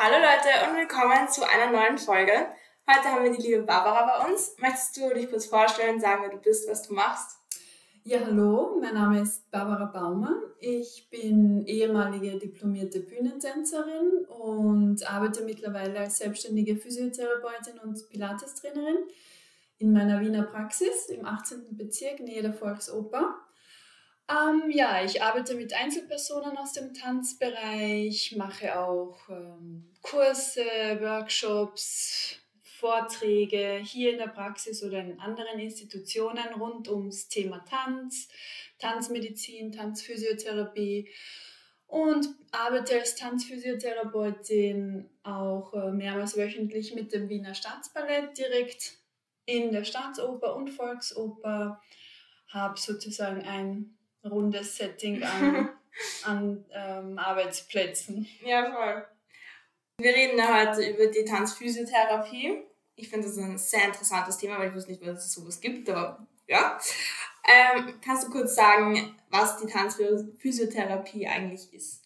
Hallo Leute und willkommen zu einer neuen Folge. Heute haben wir die liebe Barbara bei uns. Möchtest du dich kurz vorstellen, sagen, wer du bist, was du machst? Ja, hallo, mein Name ist Barbara Baumann. Ich bin ehemalige diplomierte Bühnentänzerin und arbeite mittlerweile als selbstständige Physiotherapeutin und Pilates-Trainerin in meiner Wiener Praxis im 18. Bezirk, nähe der Volksoper. Ähm, ja, ich arbeite mit Einzelpersonen aus dem Tanzbereich, mache auch ähm, Kurse, Workshops, Vorträge hier in der Praxis oder in anderen Institutionen rund ums Thema Tanz, Tanzmedizin, Tanzphysiotherapie und arbeite als Tanzphysiotherapeutin auch äh, mehrmals wöchentlich mit dem Wiener Staatsballett direkt in der Staatsoper und Volksoper, habe sozusagen ein rundes Setting an, an ähm, Arbeitsplätzen. Ja, voll. Wir reden ja heute über die Tanzphysiotherapie. Ich finde das ein sehr interessantes Thema, weil ich wusste nicht, dass es sowas gibt, aber ja. Ähm, kannst du kurz sagen, was die Tanzphysiotherapie eigentlich ist?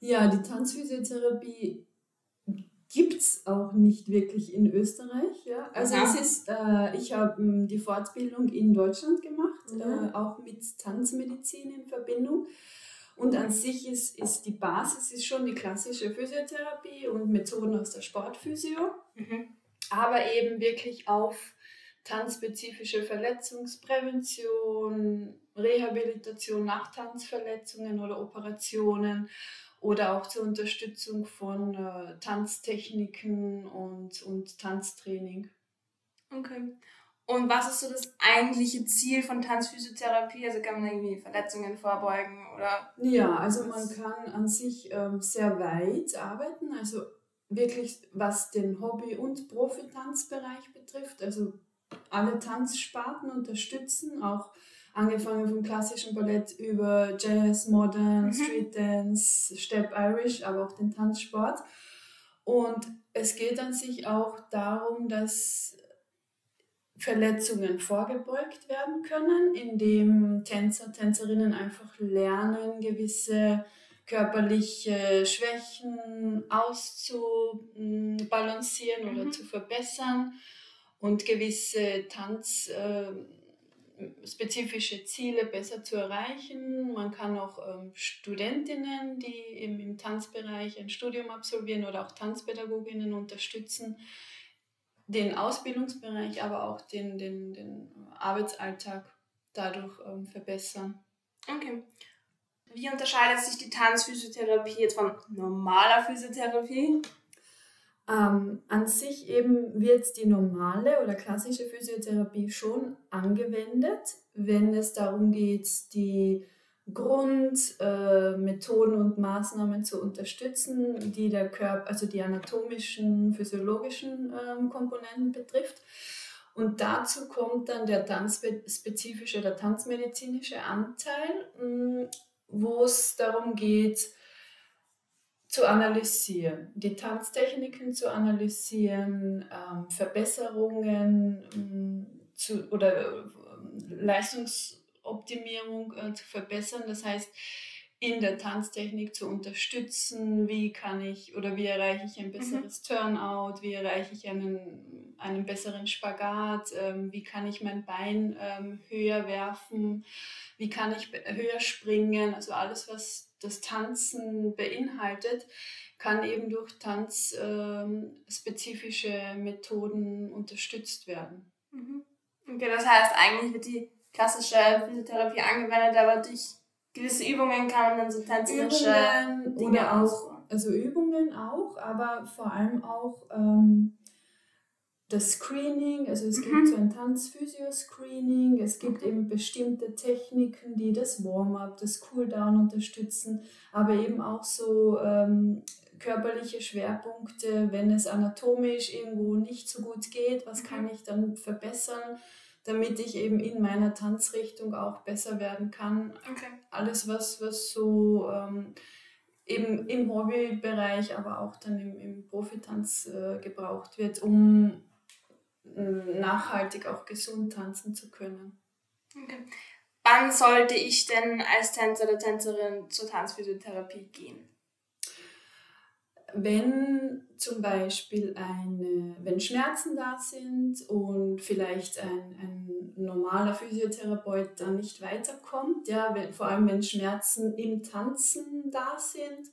Ja, die Tanzphysiotherapie gibt es auch nicht wirklich in Österreich. Ja? Also es ist, äh, ich habe ähm, die Fortbildung in Deutschland gemacht, mhm. äh, auch mit Tanzmedizin in Verbindung. Und an sich ist, ist die Basis ist schon die klassische Physiotherapie und Methoden aus der Sportphysio, mhm. aber eben wirklich auf tanzspezifische Verletzungsprävention, Rehabilitation nach Tanzverletzungen oder Operationen oder auch zur Unterstützung von äh, Tanztechniken und, und Tanztraining. Okay. Und was ist so das eigentliche Ziel von Tanzphysiotherapie? Also kann man irgendwie Verletzungen vorbeugen oder? Ja, also man kann an sich ähm, sehr weit arbeiten. Also wirklich was den Hobby- und Profitanzbereich betrifft. Also alle Tanzsparten unterstützen, auch angefangen vom klassischen Ballett über Jazz, Modern, mhm. Street Dance, Step Irish, aber auch den Tanzsport. Und es geht an sich auch darum, dass Verletzungen vorgebeugt werden können, indem Tänzer, Tänzerinnen einfach lernen, gewisse körperliche Schwächen auszubalancieren mhm. oder zu verbessern und gewisse Tanz äh, spezifische Ziele besser zu erreichen. Man kann auch ähm, Studentinnen, die im, im Tanzbereich ein Studium absolvieren oder auch Tanzpädagoginnen unterstützen, den Ausbildungsbereich, aber auch den, den, den Arbeitsalltag dadurch ähm, verbessern. Okay. Wie unterscheidet sich die Tanzphysiotherapie jetzt von normaler Physiotherapie? Ähm, an sich eben wird die normale oder klassische Physiotherapie schon angewendet, wenn es darum geht, die Grundmethoden äh, und Maßnahmen zu unterstützen, die der Körper, also die anatomischen, physiologischen äh, Komponenten betrifft. Und dazu kommt dann der tanzspezifische oder tanzmedizinische Anteil, hm, wo es darum geht, zu analysieren, die Tanztechniken zu analysieren, ähm, Verbesserungen ähm, zu, oder äh, Leistungsoptimierung äh, zu verbessern. Das heißt, in der Tanztechnik zu unterstützen, wie kann ich oder wie erreiche ich ein mhm. besseres mhm. Turnout, wie erreiche ich einen, einen besseren Spagat, ähm, wie kann ich mein Bein ähm, höher werfen, wie kann ich höher springen, also alles, was das Tanzen beinhaltet, kann eben durch tanzspezifische ähm, Methoden unterstützt werden. Mhm. Okay, das heißt, eigentlich wird die klassische Physiotherapie angewendet, aber durch gewisse Übungen kann man dann so tänzerische Übungen Dinge auch, also Übungen auch, aber vor allem auch ähm, das Screening, also es mhm. gibt so ein Tanzphysio-Screening, es gibt okay. eben bestimmte Techniken, die das Warm-up, das Cooldown unterstützen, aber eben auch so ähm, körperliche Schwerpunkte, wenn es anatomisch irgendwo nicht so gut geht, was mhm. kann ich dann verbessern, damit ich eben in meiner Tanzrichtung auch besser werden kann. Okay. Alles, was, was so ähm, eben im Hobbybereich, aber auch dann im, im Profitanz äh, gebraucht wird, um nachhaltig auch gesund tanzen zu können. Okay. Wann sollte ich denn als Tänzer oder Tänzerin zur Tanzphysiotherapie gehen? Wenn zum Beispiel eine, wenn Schmerzen da sind und vielleicht ein, ein normaler Physiotherapeut dann nicht weiterkommt, ja, wenn, vor allem wenn Schmerzen im Tanzen da sind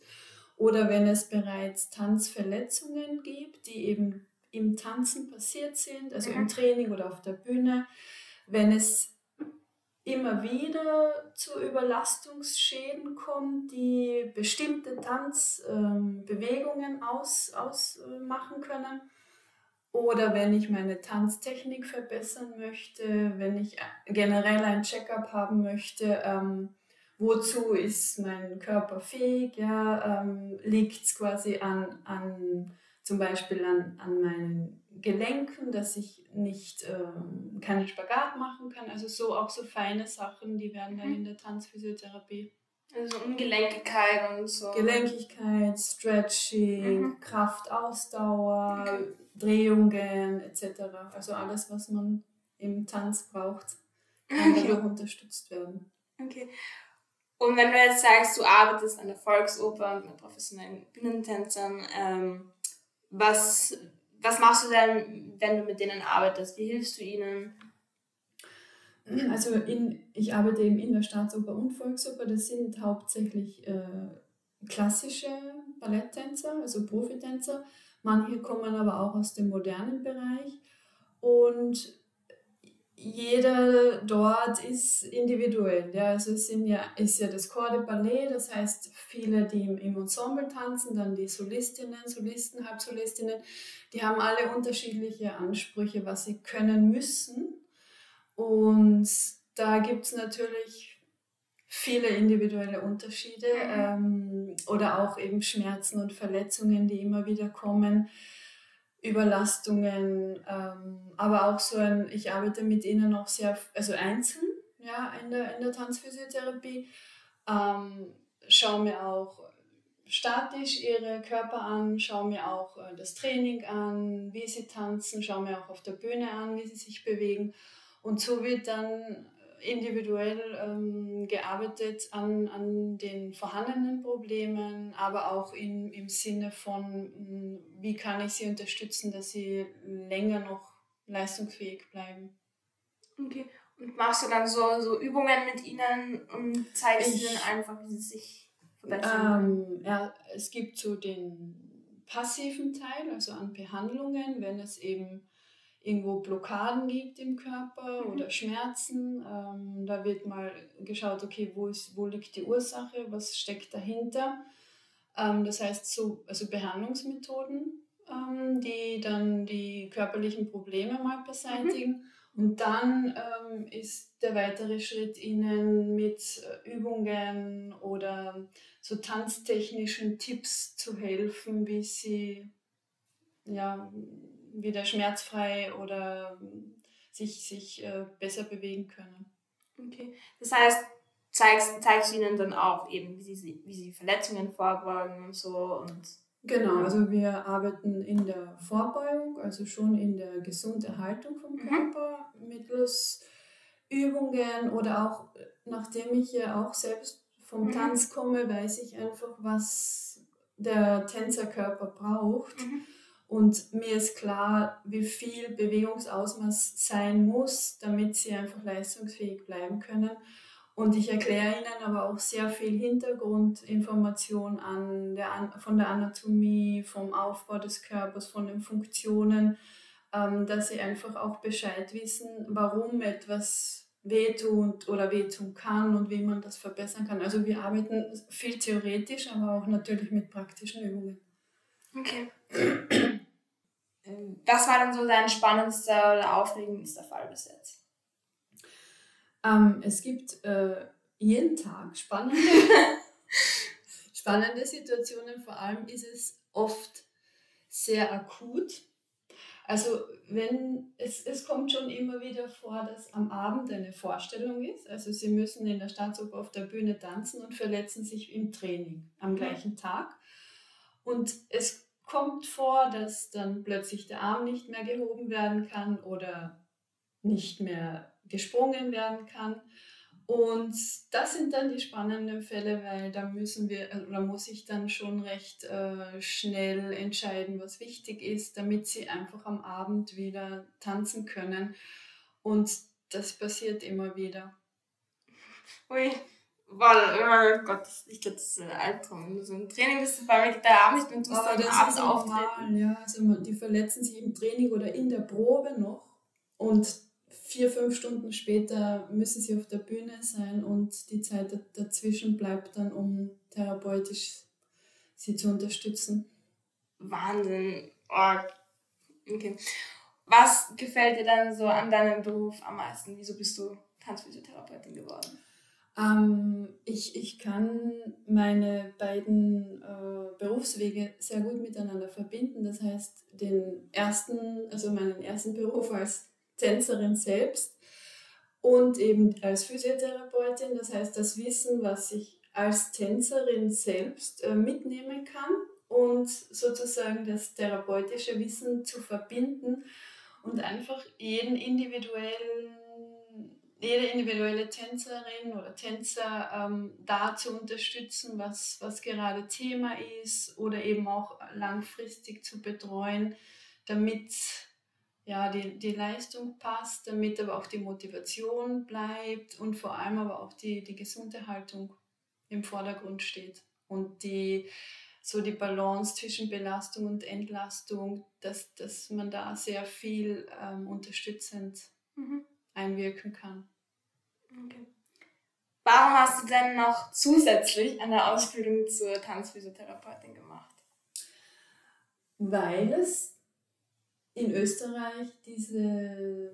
oder wenn es bereits Tanzverletzungen gibt, die eben im Tanzen passiert sind, also im Training oder auf der Bühne, wenn es immer wieder zu Überlastungsschäden kommt, die bestimmte Tanzbewegungen ähm, aus, ausmachen können. Oder wenn ich meine Tanztechnik verbessern möchte, wenn ich generell ein Checkup haben möchte, ähm, wozu ist mein Körper fähig, ja, ähm, liegt es quasi an, an zum Beispiel an, an meinen Gelenken, dass ich nicht ähm, keinen Spagat machen kann. Also so auch so feine Sachen, die werden dann mhm. in der Tanzphysiotherapie. Also Ungelenkigkeit und so. Gelenkigkeit, Stretching, mhm. Kraft, Ausdauer, okay. Drehungen etc. Also alles, was man im Tanz braucht, kann okay. dadurch unterstützt werden. Okay. Und wenn du jetzt sagst, du arbeitest an der Volksoper und mit professionellen Bühnentänzern, ähm, was, was machst du denn, wenn du mit denen arbeitest? Wie hilfst du ihnen? Also in, ich arbeite eben in der Staatsoper und Volksoper. Das sind hauptsächlich äh, klassische Balletttänzer, also Profitänzer. Manche kommen aber auch aus dem modernen Bereich. Und jeder dort ist individuell. Ja, also es sind ja, ist ja das Corps de Ballet, das heißt viele, die im, im Ensemble tanzen, dann die Solistinnen, Solisten, Halbsolistinnen, die haben alle unterschiedliche Ansprüche, was sie können müssen. Und da gibt es natürlich viele individuelle Unterschiede mhm. ähm, oder auch eben Schmerzen und Verletzungen, die immer wieder kommen. Überlastungen, ähm, aber auch so ein, ich arbeite mit ihnen auch sehr, also einzeln, ja, in der, in der Tanzphysiotherapie, ähm, schaue mir auch statisch ihre Körper an, schaue mir auch äh, das Training an, wie sie tanzen, schaue mir auch auf der Bühne an, wie sie sich bewegen. Und so wird dann individuell ähm, gearbeitet an, an den vorhandenen Problemen, aber auch in, im Sinne von, hm, wie kann ich sie unterstützen, dass sie länger noch leistungsfähig bleiben. Okay. Und machst du dann so, so Übungen mit ihnen und zeigst ich, ihnen einfach, wie sie sich verbessern? Ähm, ja, es gibt so den passiven Teil, also an Behandlungen, wenn es eben irgendwo Blockaden gibt im Körper mhm. oder Schmerzen. Ähm, da wird mal geschaut, okay, wo, ist, wo liegt die Ursache, was steckt dahinter. Ähm, das heißt, so, also Behandlungsmethoden, ähm, die dann die körperlichen Probleme mal beseitigen. Mhm. Und dann ähm, ist der weitere Schritt, ihnen mit äh, Übungen oder so tanztechnischen Tipps zu helfen, wie sie ja, wieder schmerzfrei oder sich, sich äh, besser bewegen können. Okay. Das heißt, zeigst, zeigst du ihnen dann auch eben, wie sie, wie sie Verletzungen vorbeugen und so und Genau, also wir arbeiten in der Vorbeugung, also schon in der Gesunderhaltung vom mhm. Körper mhm. mittels Übungen oder auch, nachdem ich ja auch selbst vom mhm. Tanz komme, weiß ich einfach, was der Tänzerkörper braucht. Mhm. Und mir ist klar, wie viel Bewegungsausmaß sein muss, damit sie einfach leistungsfähig bleiben können. Und ich erkläre ihnen aber auch sehr viel Hintergrundinformation an der, von der Anatomie, vom Aufbau des Körpers, von den Funktionen, ähm, dass sie einfach auch Bescheid wissen, warum etwas wehtut oder wehtun kann und wie man das verbessern kann. Also wir arbeiten viel theoretisch, aber auch natürlich mit praktischen Übungen. Okay. Was war denn so dein spannendster oder aufregendster Fall bis jetzt? Ähm, es gibt äh, jeden Tag spannende, spannende Situationen. Vor allem ist es oft sehr akut. Also wenn es, es kommt schon immer wieder vor, dass am Abend eine Vorstellung ist. Also sie müssen in der Staatsoper auf der Bühne tanzen und verletzen sich im Training am mhm. gleichen Tag. Und es kommt vor, dass dann plötzlich der Arm nicht mehr gehoben werden kann oder nicht mehr gesprungen werden kann. Und das sind dann die spannenden Fälle, weil da müssen wir, äh, oder muss ich dann schon recht äh, schnell entscheiden, was wichtig ist, damit sie einfach am Abend wieder tanzen können. Und das passiert immer wieder. Ui, weil, oh Gott, ich glaube, das ist ein Albtraum. Wenn du so ein Training bist, weil mit der Abend nicht, wenn du dann abends auftreten. Ja, also die verletzen sich im Training oder in der Probe noch und vier, fünf Stunden später müssen sie auf der Bühne sein und die Zeit dazwischen bleibt dann, um therapeutisch sie zu unterstützen. Wahnsinn. Oh. Okay. Was gefällt dir dann so an deinem Beruf am meisten? Wieso bist du Tanzphysiotherapeutin geworden? Ähm, ich, ich kann meine beiden äh, Berufswege sehr gut miteinander verbinden. Das heißt, den ersten, also meinen ersten Beruf als Tänzerin selbst und eben als Physiotherapeutin. Das heißt, das Wissen, was ich als Tänzerin selbst äh, mitnehmen kann und sozusagen das therapeutische Wissen zu verbinden und einfach jeden individuellen jede individuelle Tänzerin oder Tänzer ähm, da zu unterstützen, was, was gerade Thema ist oder eben auch langfristig zu betreuen, damit ja, die, die Leistung passt, damit aber auch die Motivation bleibt und vor allem aber auch die, die gesunde Haltung im Vordergrund steht. Und die, so die Balance zwischen Belastung und Entlastung, dass, dass man da sehr viel ähm, unterstützend mhm. Einwirken kann. Okay. Warum hast du denn noch zusätzlich eine Ausbildung zur Tanzphysiotherapeutin gemacht? Weil es in Österreich diese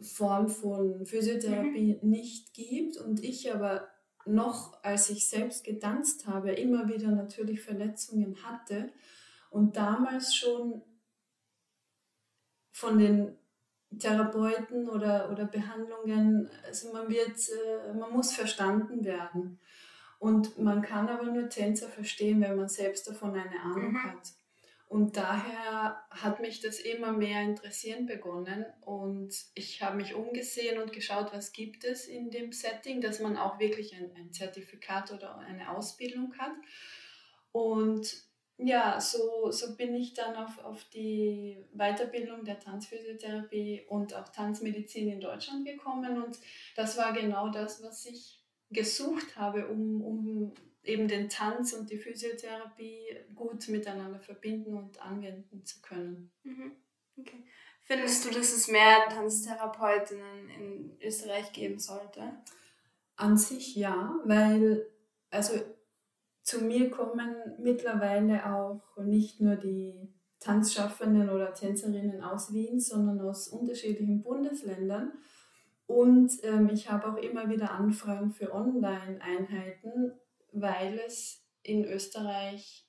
Form von Physiotherapie mhm. nicht gibt und ich aber noch, als ich selbst getanzt habe, immer wieder natürlich Verletzungen hatte und damals schon von den Therapeuten oder, oder Behandlungen, also man wird, äh, man muss verstanden werden. Und man kann aber nur Tänzer verstehen, wenn man selbst davon eine Ahnung mhm. hat. Und daher hat mich das immer mehr interessieren begonnen und ich habe mich umgesehen und geschaut, was gibt es in dem Setting, dass man auch wirklich ein, ein Zertifikat oder eine Ausbildung hat. Und ja, so, so bin ich dann auf, auf die Weiterbildung der Tanzphysiotherapie und auch Tanzmedizin in Deutschland gekommen und das war genau das, was ich gesucht habe, um, um eben den Tanz und die Physiotherapie gut miteinander verbinden und anwenden zu können. Mhm. Okay. Findest du, dass es mehr Tanztherapeutinnen in Österreich geben sollte? An sich ja, weil also zu mir kommen mittlerweile auch nicht nur die Tanzschaffenden oder Tänzerinnen aus Wien, sondern aus unterschiedlichen Bundesländern. Und ähm, ich habe auch immer wieder Anfragen für Online-Einheiten, weil es in Österreich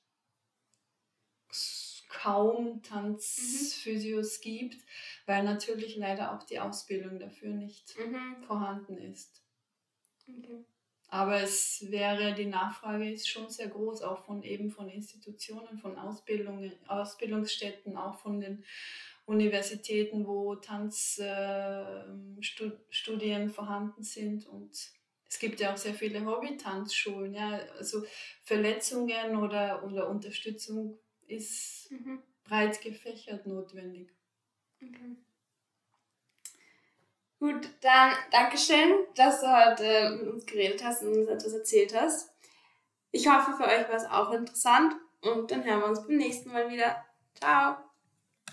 kaum Tanzphysios mhm. gibt, weil natürlich leider auch die Ausbildung dafür nicht mhm. vorhanden ist. Okay. Aber es wäre, die Nachfrage ist schon sehr groß, auch von eben von Institutionen, von Ausbildungen, Ausbildungsstätten, auch von den Universitäten, wo Tanzstudien äh, vorhanden sind und es gibt ja auch sehr viele Hobby-Tanzschulen. Ja? Also Verletzungen oder, oder Unterstützung ist mhm. breit gefächert notwendig. Okay. Gut, dann Dankeschön, dass du heute mit uns geredet hast und uns etwas erzählt hast. Ich hoffe, für euch war es auch interessant und dann hören wir uns beim nächsten Mal wieder. Ciao!